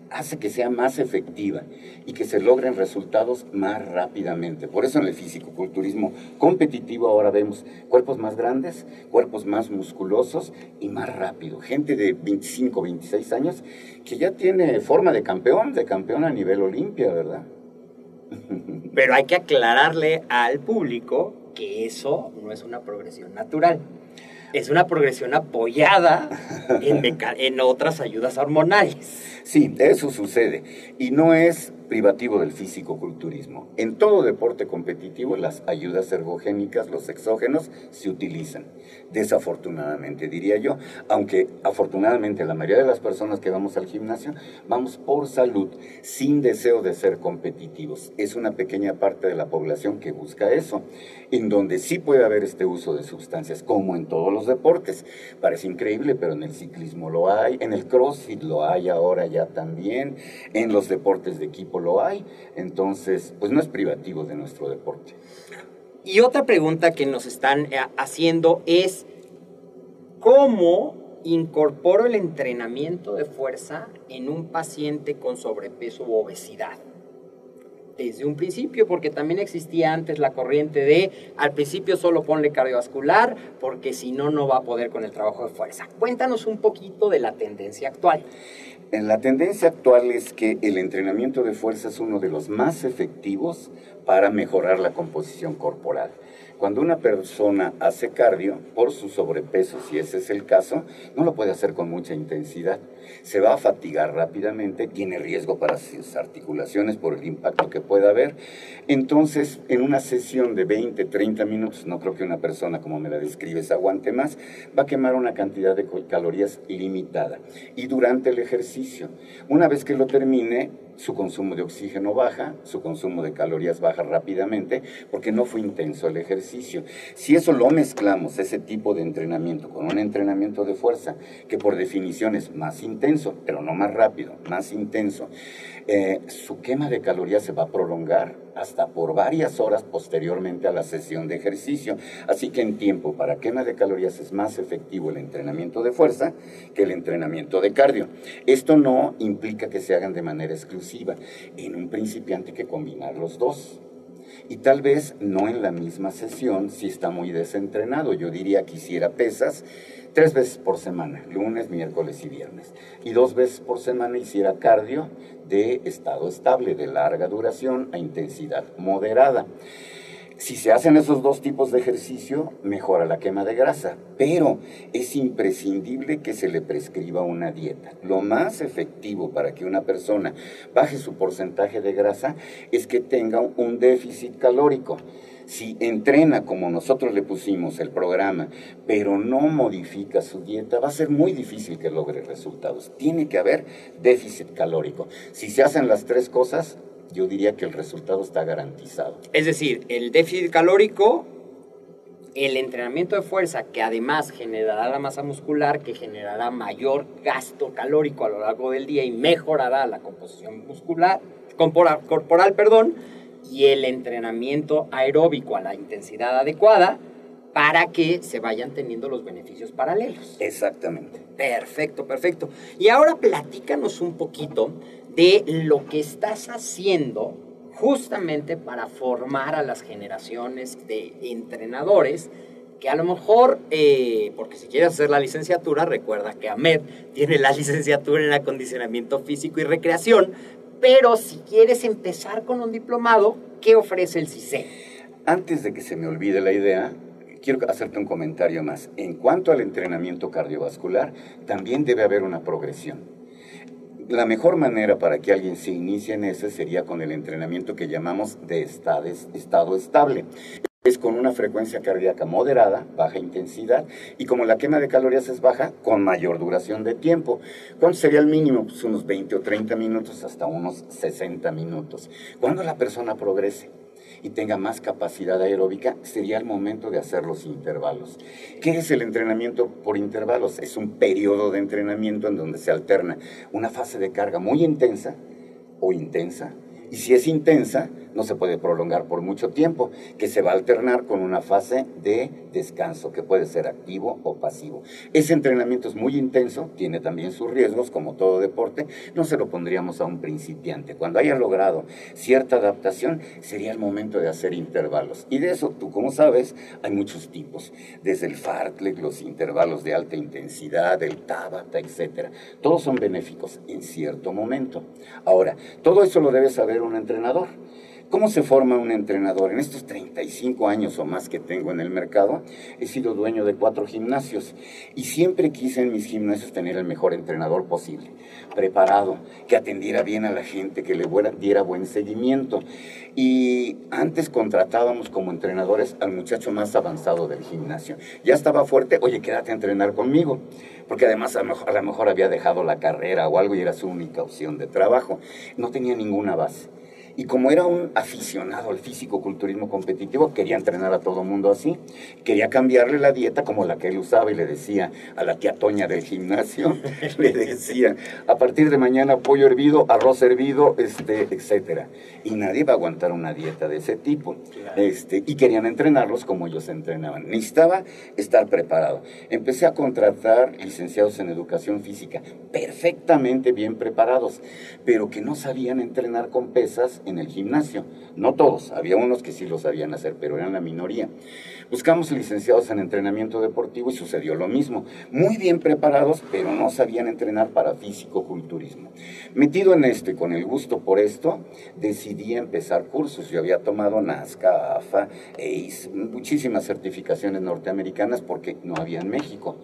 hace que sea más efectiva y que se logren resultados más rápidamente. Por eso en el físico-culturismo competitivo ahora vemos cuerpos más grandes, cuerpos más musculosos y más rápido. Gente de 25, 26 años que ya tiene forma de campeón, de campeón a nivel olimpia, ¿verdad? Pero hay que aclararle al público que eso no es una progresión natural. Es una progresión apoyada en, en otras ayudas hormonales. Sí, eso sucede. Y no es privativo del físico-culturismo. En todo deporte competitivo las ayudas ergogénicas, los exógenos, se utilizan. Desafortunadamente, diría yo, aunque afortunadamente la mayoría de las personas que vamos al gimnasio vamos por salud, sin deseo de ser competitivos. Es una pequeña parte de la población que busca eso, en donde sí puede haber este uso de sustancias, como en todos los deportes. Parece increíble, pero en el ciclismo lo hay, en el CrossFit lo hay ahora ya también, en los deportes de equipo lo hay, entonces pues no es privativo de nuestro deporte. Y otra pregunta que nos están eh, haciendo es, ¿cómo incorporo el entrenamiento de fuerza en un paciente con sobrepeso u obesidad? Desde un principio, porque también existía antes la corriente de al principio solo ponle cardiovascular, porque si no, no va a poder con el trabajo de fuerza. Cuéntanos un poquito de la tendencia actual. La tendencia actual es que el entrenamiento de fuerza es uno de los más efectivos para mejorar la composición corporal. Cuando una persona hace cardio, por su sobrepeso, si ese es el caso, no lo puede hacer con mucha intensidad. Se va a fatigar rápidamente, tiene riesgo para sus articulaciones por el impacto que pueda haber. Entonces, en una sesión de 20, 30 minutos, no creo que una persona como me la describes aguante más, va a quemar una cantidad de calorías limitada. Y durante el ejercicio, una vez que lo termine, su consumo de oxígeno baja, su consumo de calorías baja rápidamente, porque no fue intenso el ejercicio. Si eso lo mezclamos, ese tipo de entrenamiento, con un entrenamiento de fuerza, que por definición es más intenso, pero no más rápido, más intenso, eh, su quema de calorías se va a prolongar hasta por varias horas posteriormente a la sesión de ejercicio. Así que en tiempo para quema de calorías es más efectivo el entrenamiento de fuerza que el entrenamiento de cardio. Esto no implica que se hagan de manera exclusiva. En un principiante hay que combinar los dos y tal vez no en la misma sesión si está muy desentrenado. Yo diría que hiciera pesas tres veces por semana, lunes, miércoles y viernes. Y dos veces por semana hiciera cardio de estado estable, de larga duración a intensidad moderada. Si se hacen esos dos tipos de ejercicio, mejora la quema de grasa, pero es imprescindible que se le prescriba una dieta. Lo más efectivo para que una persona baje su porcentaje de grasa es que tenga un déficit calórico. Si entrena como nosotros le pusimos el programa, pero no modifica su dieta, va a ser muy difícil que logre resultados. Tiene que haber déficit calórico. Si se hacen las tres cosas, yo diría que el resultado está garantizado. Es decir, el déficit calórico, el entrenamiento de fuerza, que además generará la masa muscular, que generará mayor gasto calórico a lo largo del día y mejorará la composición muscular, corporal, perdón, y el entrenamiento aeróbico a la intensidad adecuada para que se vayan teniendo los beneficios paralelos. Exactamente. Perfecto, perfecto. Y ahora platícanos un poquito de lo que estás haciendo justamente para formar a las generaciones de entrenadores que a lo mejor, eh, porque si quieres hacer la licenciatura, recuerda que Ahmed tiene la licenciatura en acondicionamiento físico y recreación, pero si quieres empezar con un diplomado, ¿qué ofrece el CICE? Antes de que se me olvide la idea, quiero hacerte un comentario más. En cuanto al entrenamiento cardiovascular, también debe haber una progresión la mejor manera para que alguien se inicie en ese sería con el entrenamiento que llamamos de estado estable. Es con una frecuencia cardíaca moderada, baja intensidad, y como la quema de calorías es baja, con mayor duración de tiempo. ¿Cuánto sería el mínimo? Pues unos 20 o 30 minutos hasta unos 60 minutos. Cuando la persona progrese y tenga más capacidad aeróbica, sería el momento de hacer los intervalos. ¿Qué es el entrenamiento por intervalos? Es un periodo de entrenamiento en donde se alterna una fase de carga muy intensa o intensa. Y si es intensa, no se puede prolongar por mucho tiempo, que se va a alternar con una fase de descanso, que puede ser activo o pasivo. Ese entrenamiento es muy intenso, tiene también sus riesgos, como todo deporte, no se lo pondríamos a un principiante. Cuando haya logrado cierta adaptación, sería el momento de hacer intervalos. Y de eso, tú como sabes, hay muchos tipos, desde el fartlek, los intervalos de alta intensidad, el tabata, etc. Todos son benéficos en cierto momento. Ahora, todo eso lo debe saber un entrenador. ¿Cómo se forma un entrenador? En estos 35 años o más que tengo en el mercado, he sido dueño de cuatro gimnasios y siempre quise en mis gimnasios tener el mejor entrenador posible, preparado, que atendiera bien a la gente, que le diera buen seguimiento. Y antes contratábamos como entrenadores al muchacho más avanzado del gimnasio. Ya estaba fuerte, oye, quédate a entrenar conmigo porque además a lo, mejor, había dejado la carrera o algo y era su única opción de trabajo. No tenía ninguna base. Y como era un aficionado al físico-culturismo competitivo, quería entrenar a todo mundo así. Quería cambiarle la dieta como la que él usaba y le decía a la tía Toña del gimnasio, le decía, a partir de mañana pollo hervido, arroz hervido, este, etc. Y nadie va a aguantar una dieta de ese tipo. Este, y querían entrenarlos como ellos entrenaban. Necesitaba estar preparado. Empecé a contratar licenciados en educación física, perfectamente bien preparados, pero que no sabían entrenar con pesas en el gimnasio. No todos, había unos que sí lo sabían hacer, pero eran la minoría. Buscamos licenciados en entrenamiento deportivo y sucedió lo mismo. Muy bien preparados, pero no sabían entrenar para físico-culturismo. Metido en esto y con el gusto por esto, decidí empezar cursos. Yo había tomado NASCA, AFA, ACE, muchísimas certificaciones norteamericanas porque no había en México.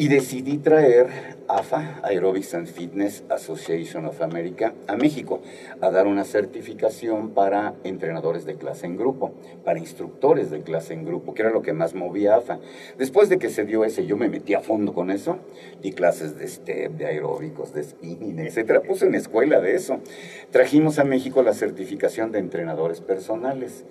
Y decidí traer AFA, Aerobics and Fitness Association of America, a México, a dar una certificación para entrenadores de clase en grupo, para instructores de clase en grupo, que era lo que más movía AFA. Después de que se dio ese, yo me metí a fondo con eso, di clases de step, de aeróbicos, de spinning, etcétera. Puse una escuela de eso. Trajimos a México la certificación de entrenadores personales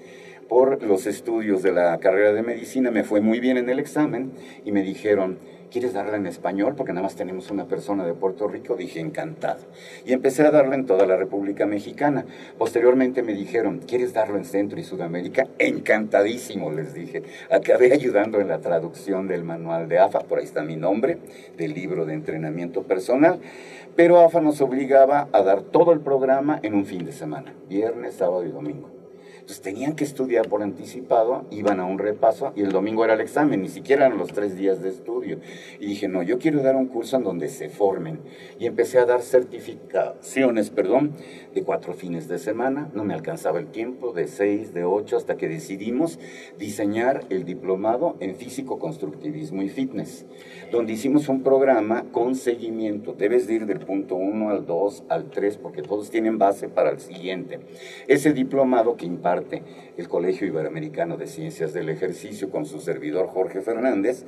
por los estudios de la carrera de medicina, me fue muy bien en el examen y me dijeron, ¿quieres darla en español? Porque nada más tenemos una persona de Puerto Rico. Dije, encantado. Y empecé a darla en toda la República Mexicana. Posteriormente me dijeron, ¿quieres darlo en Centro y Sudamérica? Encantadísimo, les dije. Acabé ayudando en la traducción del manual de AFA, por ahí está mi nombre, del libro de entrenamiento personal. Pero AFA nos obligaba a dar todo el programa en un fin de semana, viernes, sábado y domingo. Entonces tenían que estudiar por anticipado, iban a un repaso y el domingo era el examen, ni siquiera eran los tres días de estudio. Y dije, no, yo quiero dar un curso en donde se formen. Y empecé a dar certificaciones, perdón, de cuatro fines de semana. No me alcanzaba el tiempo, de seis, de ocho, hasta que decidimos diseñar el diplomado en físico, constructivismo y fitness, donde hicimos un programa con seguimiento. Debes de ir del punto uno al dos, al tres, porque todos tienen base para el siguiente. Ese diplomado que imparte el Colegio Iberoamericano de Ciencias del Ejercicio con su servidor Jorge Fernández,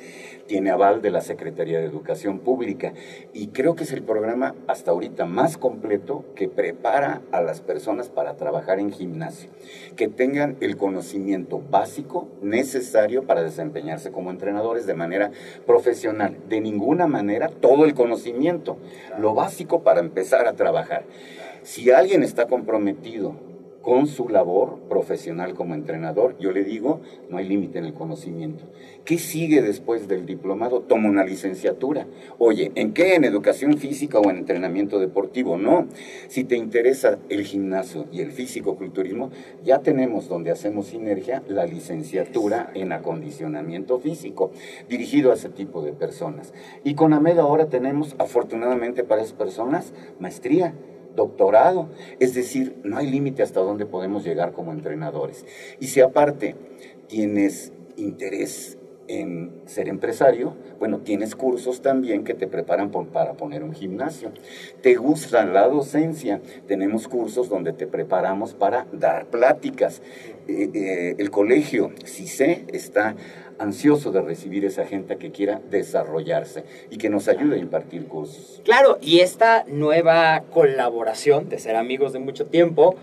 tiene aval de la Secretaría de Educación Pública. Y creo que es el programa hasta ahorita más completo que prepara a las personas para trabajar en gimnasio, que tengan el conocimiento básico necesario para desempeñarse como entrenadores de manera profesional, de ninguna manera todo el conocimiento, lo básico para empezar a trabajar. Si alguien está comprometido con su labor profesional como entrenador, yo le digo, no hay límite en el conocimiento. ¿Qué sigue después del diplomado? Toma una licenciatura. Oye, ¿en qué? ¿En educación física o en entrenamiento deportivo? No. Si te interesa el gimnasio y el físico-culturismo, ya tenemos donde hacemos sinergia la licenciatura en acondicionamiento físico, dirigido a ese tipo de personas. Y con AMED ahora tenemos, afortunadamente para esas personas, maestría doctorado. Es decir, no hay límite hasta dónde podemos llegar como entrenadores. Y si aparte tienes interés en ser empresario, bueno, tienes cursos también que te preparan para poner un gimnasio. ¿Te gusta la docencia? Tenemos cursos donde te preparamos para dar pláticas. Eh, eh, el colegio, si sé, está ansioso de recibir esa gente que quiera desarrollarse y que nos ayude a impartir cursos. Claro, y esta nueva colaboración de ser amigos de mucho tiempo,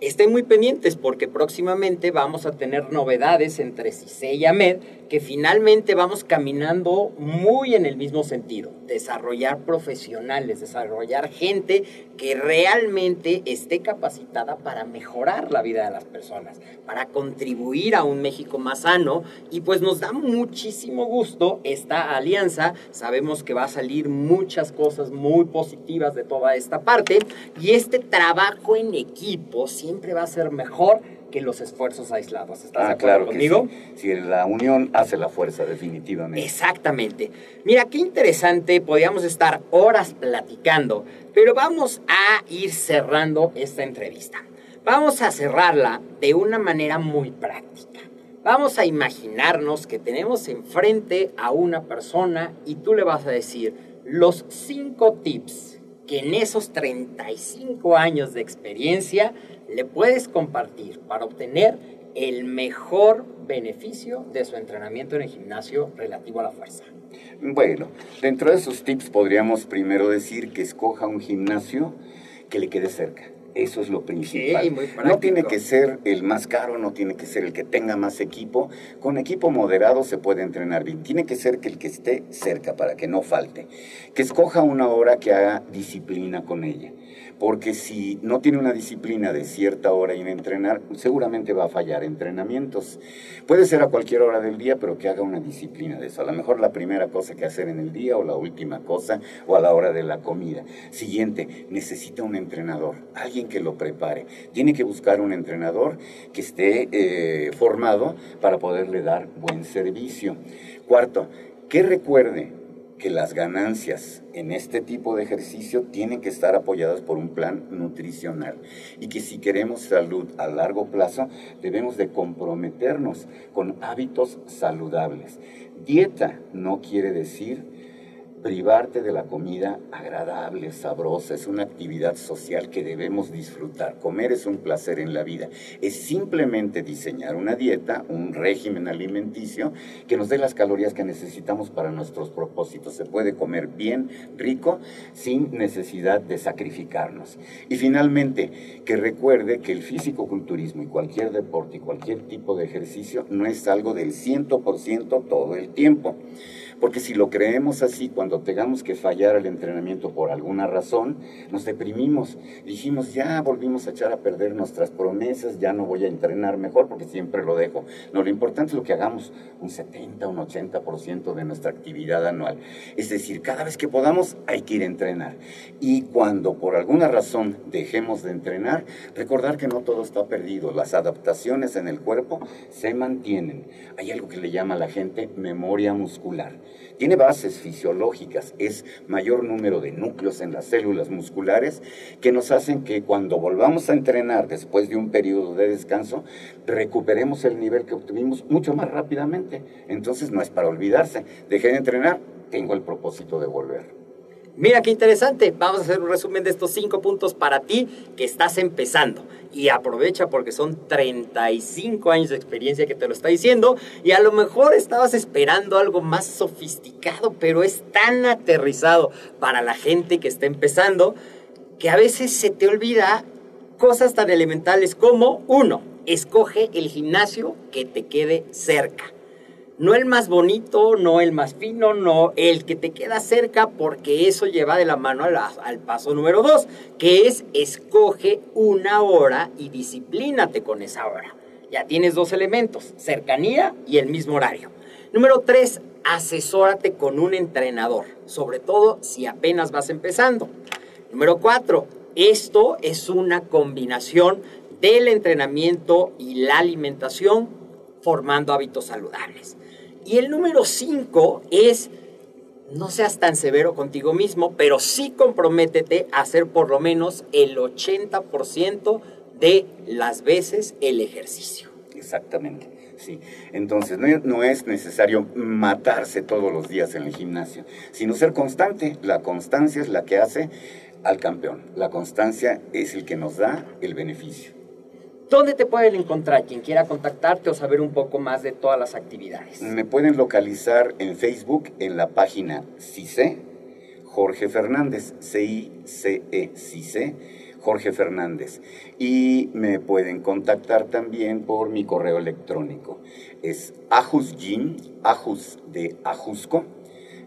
estén muy pendientes porque próximamente vamos a tener novedades entre CICE y AMED que finalmente vamos caminando muy en el mismo sentido, desarrollar profesionales, desarrollar gente que realmente esté capacitada para mejorar la vida de las personas, para contribuir a un México más sano. Y pues nos da muchísimo gusto esta alianza, sabemos que va a salir muchas cosas muy positivas de toda esta parte. Y este trabajo en equipo siempre va a ser mejor que los esfuerzos aislados. ¿Estás ah, claro conmigo? Si la unión hace la fuerza, definitivamente. Exactamente. Mira, qué interesante, podríamos estar horas platicando, pero vamos a ir cerrando esta entrevista. Vamos a cerrarla de una manera muy práctica. Vamos a imaginarnos que tenemos enfrente a una persona y tú le vas a decir los cinco tips que en esos 35 años de experiencia le puedes compartir para obtener el mejor beneficio de su entrenamiento en el gimnasio relativo a la fuerza? Bueno, dentro de esos tips podríamos primero decir que escoja un gimnasio que le quede cerca. Eso es lo principal. no tiene que ser el más caro, no tiene que ser el que tenga más equipo. Con equipo moderado se puede entrenar bien. Tiene que ser que el que esté cerca para que no falte. Que escoja una hora que haga disciplina con ella porque si no tiene una disciplina de cierta hora y en entrenar, seguramente va a fallar entrenamientos. Puede ser a cualquier hora del día, pero que haga una disciplina de eso. A lo mejor la primera cosa que hacer en el día o la última cosa o a la hora de la comida. Siguiente, necesita un entrenador, alguien alguien que lo prepare. Tiene que buscar un entrenador que esté eh, formado para poderle dar buen servicio. Cuarto, que recuerde que las ganancias en este tipo de ejercicio tienen que estar apoyadas por un plan nutricional y que si queremos salud a largo plazo debemos de comprometernos con hábitos saludables. Dieta no quiere decir privarte de la comida agradable, sabrosa, es una actividad social que debemos disfrutar. Comer es un placer en la vida. Es simplemente diseñar una dieta, un régimen alimenticio que nos dé las calorías que necesitamos para nuestros propósitos. Se puede comer bien, rico, sin necesidad de sacrificarnos. Y finalmente, que recuerde que el físico-culturismo y cualquier deporte y cualquier tipo de ejercicio no es algo del 100% todo el tiempo. Porque si lo creemos así, cuando tengamos que fallar el entrenamiento por alguna razón, nos deprimimos. Dijimos, ya volvimos a echar a perder nuestras promesas, ya no voy a entrenar mejor porque siempre lo dejo. No, lo importante es lo que hagamos, un 70, un 80% de nuestra actividad anual. Es decir, cada vez que podamos hay que ir a entrenar. Y cuando por alguna razón dejemos de entrenar, recordar que no todo está perdido. Las adaptaciones en el cuerpo se mantienen. Hay algo que le llama a la gente memoria muscular. Tiene bases fisiológicas, es mayor número de núcleos en las células musculares que nos hacen que cuando volvamos a entrenar después de un periodo de descanso, recuperemos el nivel que obtuvimos mucho más rápidamente. Entonces no es para olvidarse. Dejé de entrenar, tengo el propósito de volver. Mira qué interesante. Vamos a hacer un resumen de estos cinco puntos para ti que estás empezando. Y aprovecha porque son 35 años de experiencia que te lo está diciendo. Y a lo mejor estabas esperando algo más sofisticado, pero es tan aterrizado para la gente que está empezando que a veces se te olvida cosas tan elementales como, uno, escoge el gimnasio que te quede cerca no el más bonito, no el más fino, no el que te queda cerca, porque eso lleva de la mano al, paso número dos, que es escoge una hora y disciplínate con esa hora. Ya tienes dos elementos, cercanía y el mismo horario. Número tres, asesórate con un entrenador, sobre todo si apenas vas empezando. Número cuatro, esto es una combinación del entrenamiento y la alimentación formando hábitos saludables. Y el número cinco es, no seas tan severo contigo mismo, pero sí comprométete a hacer por lo menos el 80% de las veces el ejercicio. Exactamente. Sí, entonces no, es necesario matarse todos los días en el gimnasio, sino ser constante. La constancia es la que hace al campeón. La constancia es el que nos da el beneficio. ¿Dónde te pueden encontrar quien quiera contactarte o saber un poco más de todas las actividades? Me pueden localizar en Facebook en la página CICE, Jorge Fernández, C-I-C-E, CICE, Jorge Fernández. Y me pueden contactar también por mi correo electrónico. Es ajusgym, ajus de ajusco,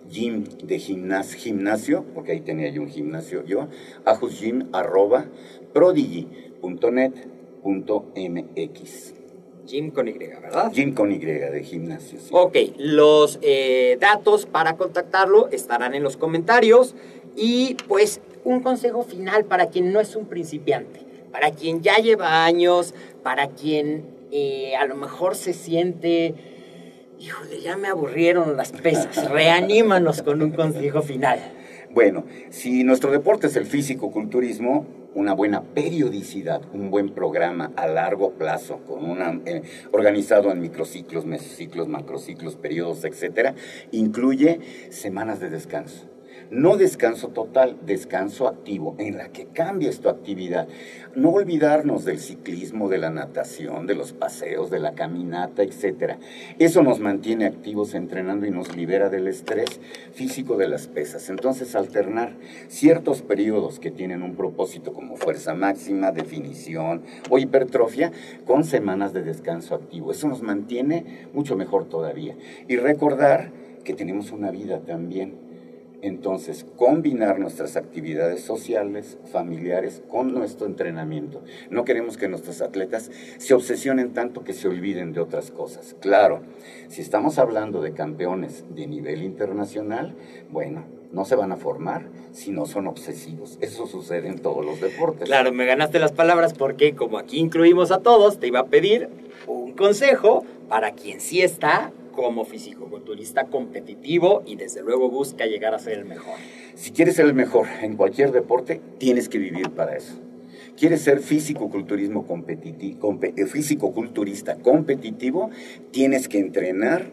gym de gimnasio, porque ahí tenía yo un gimnasio yo, ajusgym arroba prodigy.net MX. Jim con Y, ¿verdad? Jim con Y de gimnasio. Ok, los eh, datos para contactarlo estarán en los comentarios. Y pues un consejo final para quien no es un principiante, para quien ya lleva años, para quien eh, a lo mejor se siente, híjole, ya me aburrieron las pesas, reanímanos con un consejo final. Bueno, si nuestro deporte es el físico-culturismo, una buena periodicidad, un buen programa a largo plazo, con una, eh, organizado en microciclos, mesociclos, macrociclos, periodos, etcétera, incluye semanas de descanso no descanso total, descanso activo, en la que cambies tu actividad. No olvidarnos del ciclismo, de la natación, de los paseos, de la caminata, etc. Eso nos mantiene activos entrenando y nos libera del estrés físico de las pesas. Entonces, alternar ciertos periodos que tienen un propósito como fuerza máxima, definición o hipertrofia con semanas de descanso activo. Eso nos mantiene mucho mejor todavía. Y recordar que tenemos una vida también entonces combinar nuestras actividades sociales, familiares, con nuestro entrenamiento. No queremos que nuestros atletas se obsesionen tanto que se olviden de otras cosas. Claro, si estamos hablando de campeones de nivel internacional, bueno, no se van a formar si no son obsesivos. Eso sucede en todos los deportes. Claro, me ganaste las palabras porque como aquí incluimos a todos, te iba a pedir un consejo para quien sí está como fisicoculturista competitivo y desde luego busca llegar a ser el mejor. Si quieres ser el mejor en cualquier deporte, tienes que vivir para eso. Quieres ser físico-culturismo competitivo, eh, físico-culturista competitivo, tienes que entrenar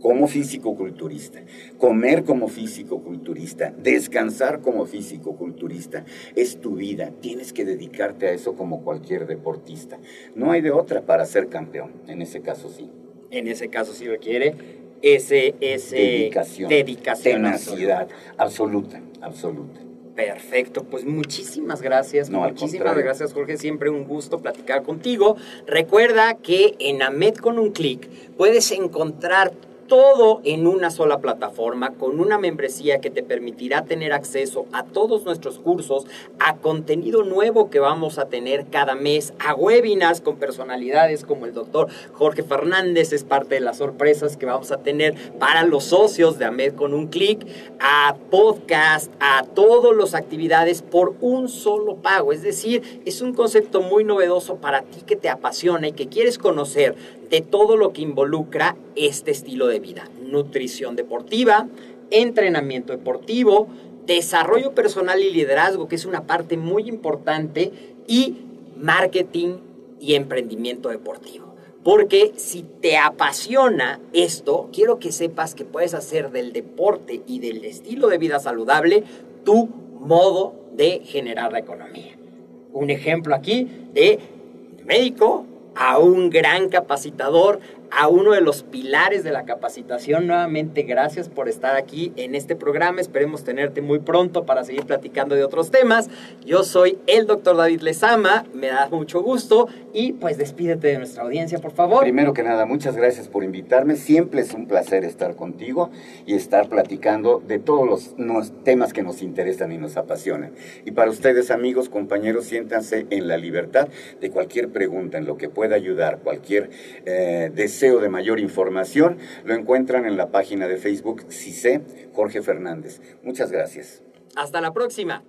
como físico-culturista, comer como físico-culturista, descansar como físico-culturista. Es tu vida, tienes que dedicarte a eso como cualquier deportista. No hay de otra para ser campeón, en ese caso sí en ese caso sí requiere ese, ese dedicación, dedicación tenacidad absoluta, absoluta. Perfecto, pues muchísimas gracias. muchísimas gracias, Jorge. Siempre un gusto platicar contigo. Recuerda que en AMED con un clic puedes encontrar todo en una sola plataforma con una membresía que te permitirá tener acceso a todos nuestros cursos, a contenido nuevo que vamos a tener cada mes, a webinars con personalidades como el doctor Jorge Fernández, es parte de las sorpresas que vamos a tener para los socios de AMED con un clic, a podcast, a todas las actividades por un solo pago. Es decir, es un concepto muy novedoso para ti que te apasiona y que quieres conocer de todo lo que involucra este estilo de vida. Nutrición deportiva, entrenamiento deportivo, desarrollo personal y liderazgo, que es una parte muy importante, y marketing y emprendimiento deportivo. Porque si te apasiona esto, quiero que sepas que puedes hacer del deporte y del estilo de vida saludable tu modo de generar la economía. Un ejemplo aquí de médico a un gran capacitador, a uno de los pilares de la capacitación. Nuevamente, gracias por estar aquí en este programa. Esperemos tenerte muy pronto para seguir platicando de otros temas. Yo soy el doctor David Lezama, me da mucho gusto y pues despídete de nuestra audiencia, por favor. Primero que nada, muchas gracias por invitarme. Siempre es un placer estar contigo y estar platicando de todos los, temas que nos interesan y nos apasionan. Y para ustedes, amigos, compañeros, siéntanse en la libertad de cualquier pregunta, en lo que pueda ayudar, cualquier eh, deseo deseo de mayor información, lo encuentran en la página de Facebook CICE Jorge Fernández. Muchas gracias. Hasta la próxima.